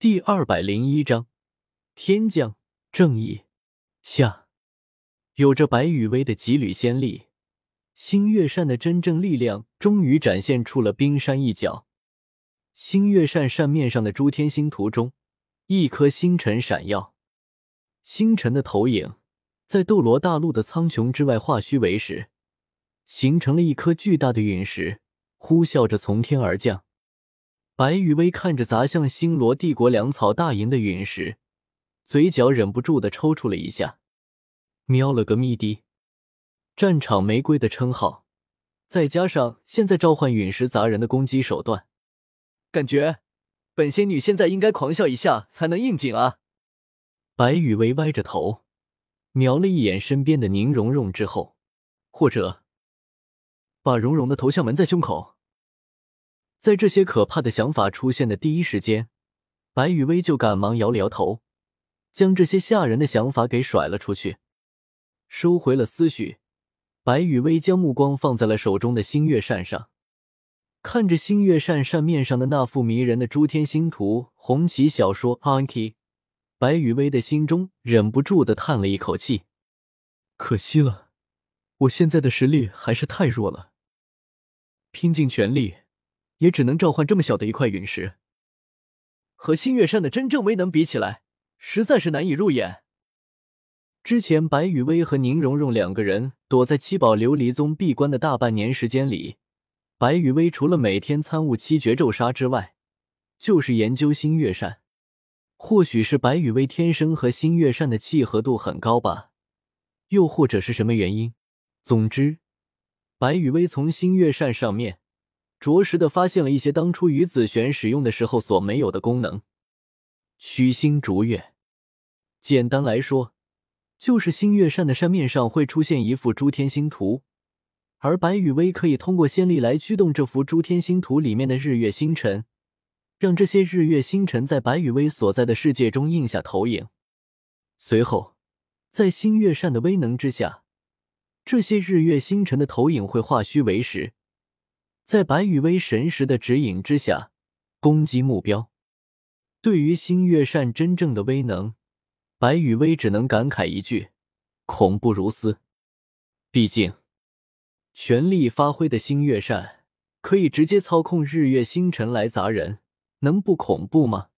第二百零一章，天降正义下，有着白羽薇的几缕仙力，星月扇的真正力量终于展现出了冰山一角。星月扇扇面上的诸天星图中，一颗星辰闪耀，星辰的投影在斗罗大陆的苍穹之外化虚为实，形成了一颗巨大的陨石，呼啸着从天而降。白羽薇看着砸向星罗帝国粮草大营的陨石，嘴角忍不住的抽搐了一下，喵了个咪的！战场玫瑰的称号，再加上现在召唤陨石砸人的攻击手段，感觉本仙女现在应该狂笑一下才能应景啊！白羽薇歪着头，瞄了一眼身边的宁荣荣之后，或者把荣荣的头像纹在胸口。在这些可怕的想法出现的第一时间，白雨薇就赶忙摇了摇头，将这些吓人的想法给甩了出去，收回了思绪。白雨薇将目光放在了手中的星月扇上，看着星月扇扇面上的那幅迷人的诸天星图《红旗小说》Anki，白雨薇的心中忍不住的叹了一口气：可惜了，我现在的实力还是太弱了，拼尽全力。也只能召唤这么小的一块陨石，和星月扇的真正威能比起来，实在是难以入眼。之前白羽薇和宁荣荣两个人躲在七宝琉璃宗闭关的大半年时间里，白羽薇除了每天参悟七绝咒杀之外，就是研究星月扇。或许是白羽薇天生和星月扇的契合度很高吧，又或者是什么原因。总之，白羽薇从星月扇上面。着实的发现了一些当初于子璇使用的时候所没有的功能。虚星逐月，简单来说，就是星月扇的扇面上会出现一幅诸天星图，而白羽薇可以通过仙力来驱动这幅诸天星图里面的日月星辰，让这些日月星辰在白羽薇所在的世界中印下投影。随后，在星月扇的威能之下，这些日月星辰的投影会化虚为实。在白羽薇神识的指引之下，攻击目标。对于星月扇真正的威能，白羽薇只能感慨一句：恐怖如斯。毕竟，全力发挥的星月扇可以直接操控日月星辰来砸人，能不恐怖吗？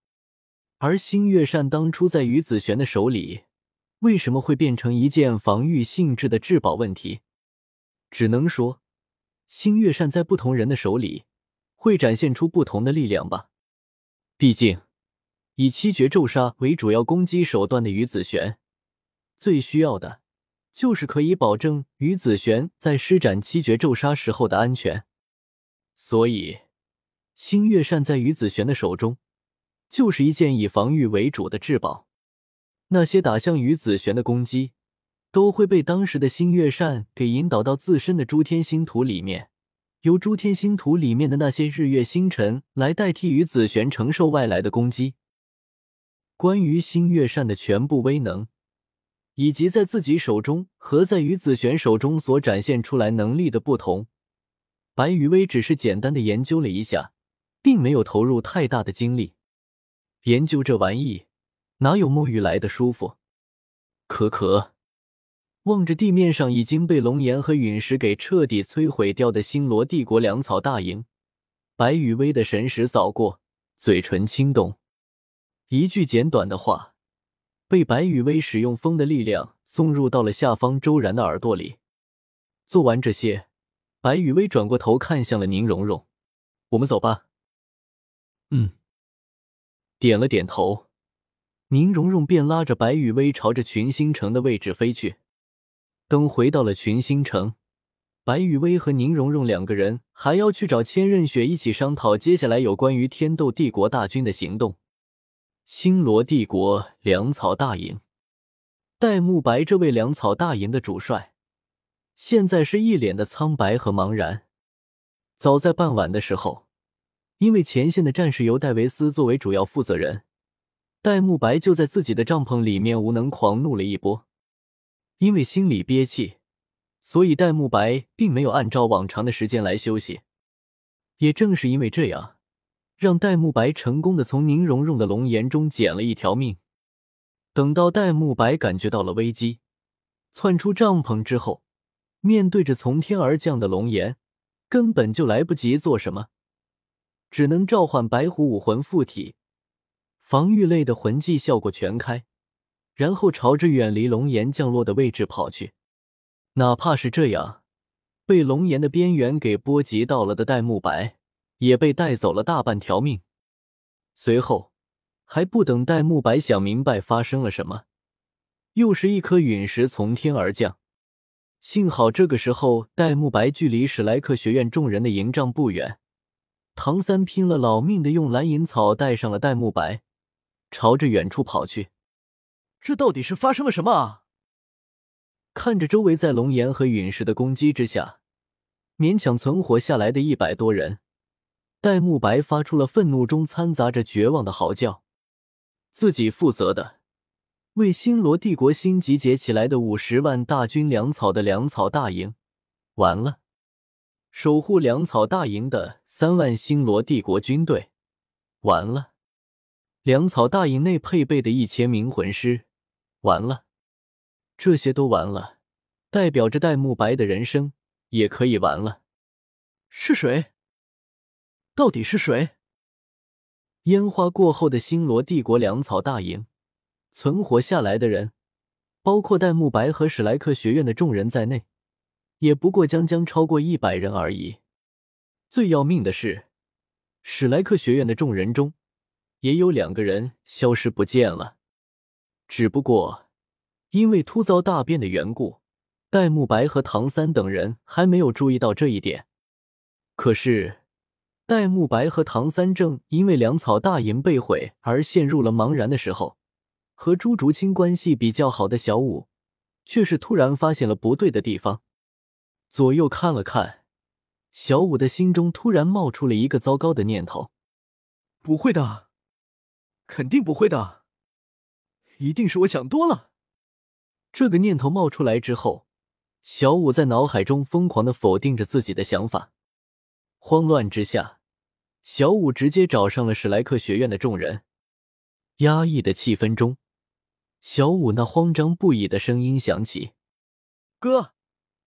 而星月扇当初在于子璇的手里，为什么会变成一件防御性质的至宝？问题，只能说。星月扇在不同人的手里，会展现出不同的力量吧。毕竟，以七绝咒杀为主要攻击手段的于子璇，最需要的就是可以保证于子璇在施展七绝咒杀时候的安全。所以，星月扇在于子璇的手中，就是一件以防御为主的至宝。那些打向于子璇的攻击。都会被当时的星月扇给引导到自身的诸天星图里面，由诸天星图里面的那些日月星辰来代替于紫璇承受外来的攻击。关于星月扇的全部威能，以及在自己手中和在于紫璇手中所展现出来能力的不同，白羽薇只是简单的研究了一下，并没有投入太大的精力。研究这玩意，哪有沐浴来的舒服？可可。望着地面上已经被龙岩和陨石给彻底摧毁掉的星罗帝国粮草大营，白羽薇的神识扫过，嘴唇轻动，一句简短的话被白羽薇使用风的力量送入到了下方周然的耳朵里。做完这些，白羽薇转过头看向了宁荣荣：“我们走吧。”嗯，点了点头，宁荣荣便拉着白羽薇朝着群星城的位置飞去。等回到了群星城，白雨薇和宁荣荣两个人还要去找千仞雪一起商讨接下来有关于天斗帝国大军的行动。星罗帝国粮草大营，戴沐白这位粮草大营的主帅，现在是一脸的苍白和茫然。早在傍晚的时候，因为前线的战士由戴维斯作为主要负责人，戴沐白就在自己的帐篷里面无能狂怒了一波。因为心里憋气，所以戴沐白并没有按照往常的时间来休息。也正是因为这样，让戴沐白成功的从宁荣荣的龙岩中捡了一条命。等到戴沐白感觉到了危机，窜出帐篷之后，面对着从天而降的龙岩，根本就来不及做什么，只能召唤白虎武魂附体，防御类的魂技效果全开，然后朝着远离龙岩降落的位置跑去。哪怕是这样，被龙岩的边缘给波及到了的戴沐白，也被带走了大半条命。随后。还不等戴沐白想明白发生了什么，又是一颗陨石从天而降。幸好这个时候戴沐白距离史莱克学院众人的营帐不远，唐三拼了老命的用蓝银草带上了戴沐白，朝着远处跑去。这到底是发生了什么啊？看着周围在龙岩和陨石的攻击之下，勉强存活下来的一百多人，戴沐白发出了愤怒中掺杂着绝望的嚎叫。自己负责的，为星罗帝国新集结起来的五十万大军粮草的粮草大营，完了；守护粮草大营的三万星罗帝国军队，完了；粮草大营内配备的一千名魂师，完了。这些都完了，代表着戴沐白的人生也可以完了。是谁？到底是谁？烟花过后的星罗帝国粮草大营，存活下来的人，包括戴沐白和史莱克学院的众人在内，也不过将将超过一百人而已。最要命的是，史莱克学院的众人中，也有两个人消失不见了。只不过因为突遭大变的缘故，戴沐白和唐三等人还没有注意到这一点。可是。戴沐白和唐三正因为粮草大营被毁而陷入了茫然的时候，和朱竹清关系比较好的小五，却是突然发现了不对的地方，左右看了看，小五的心中突然冒出了一个糟糕的念头：不会的，肯定不会的，一定是我想多了。这个念头冒出来之后，小五在脑海中疯狂的否定着自己的想法，慌乱之下。小五直接找上了史莱克学院的众人，压抑的气氛中，小五那慌张不已的声音响起：“哥，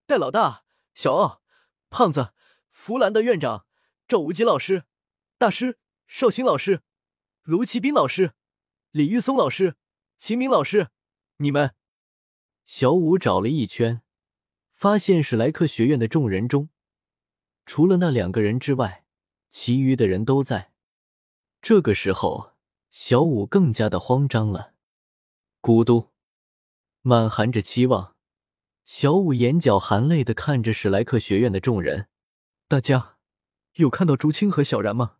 戴老大，小奥，胖子，弗兰的院长，赵无极老师，大师，绍兴老师，卢奇斌老师，李玉松老师，秦明老师，你们。”小五找了一圈，发现史莱克学院的众人中，除了那两个人之外。其余的人都在。这个时候，小五更加的慌张了。咕嘟，满含着期望，小五眼角含泪的看着史莱克学院的众人：“大家有看到竹青和小然吗？”